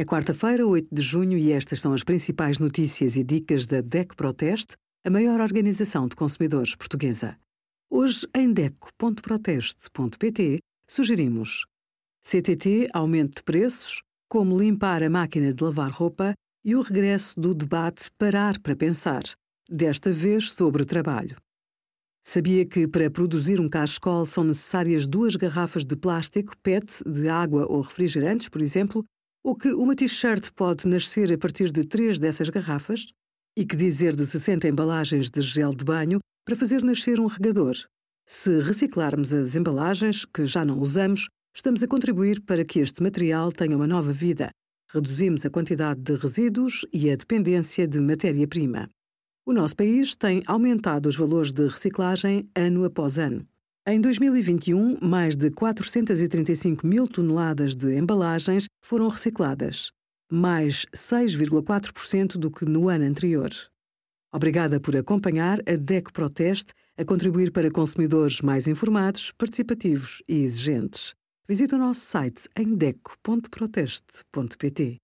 É quarta-feira, 8 de junho, e estas são as principais notícias e dicas da DEC Proteste, a maior organização de consumidores portuguesa. Hoje, em DEC.proteste.pt, sugerimos CTT, aumento de preços, como limpar a máquina de lavar roupa e o regresso do debate Parar para Pensar, desta vez sobre trabalho. Sabia que para produzir um cachecol são necessárias duas garrafas de plástico PET de água ou refrigerantes, por exemplo, ou que uma t-shirt pode nascer a partir de três dessas garrafas? E que dizer de 60 embalagens de gel de banho para fazer nascer um regador? Se reciclarmos as embalagens que já não usamos, estamos a contribuir para que este material tenha uma nova vida. Reduzimos a quantidade de resíduos e a dependência de matéria-prima. O nosso país tem aumentado os valores de reciclagem ano após ano. Em 2021, mais de 435 mil toneladas de embalagens foram recicladas, mais 6,4% do que no ano anterior. Obrigada por acompanhar a DEC Proteste a contribuir para consumidores mais informados, participativos e exigentes. Visite o nosso site em deco.proteste.pt.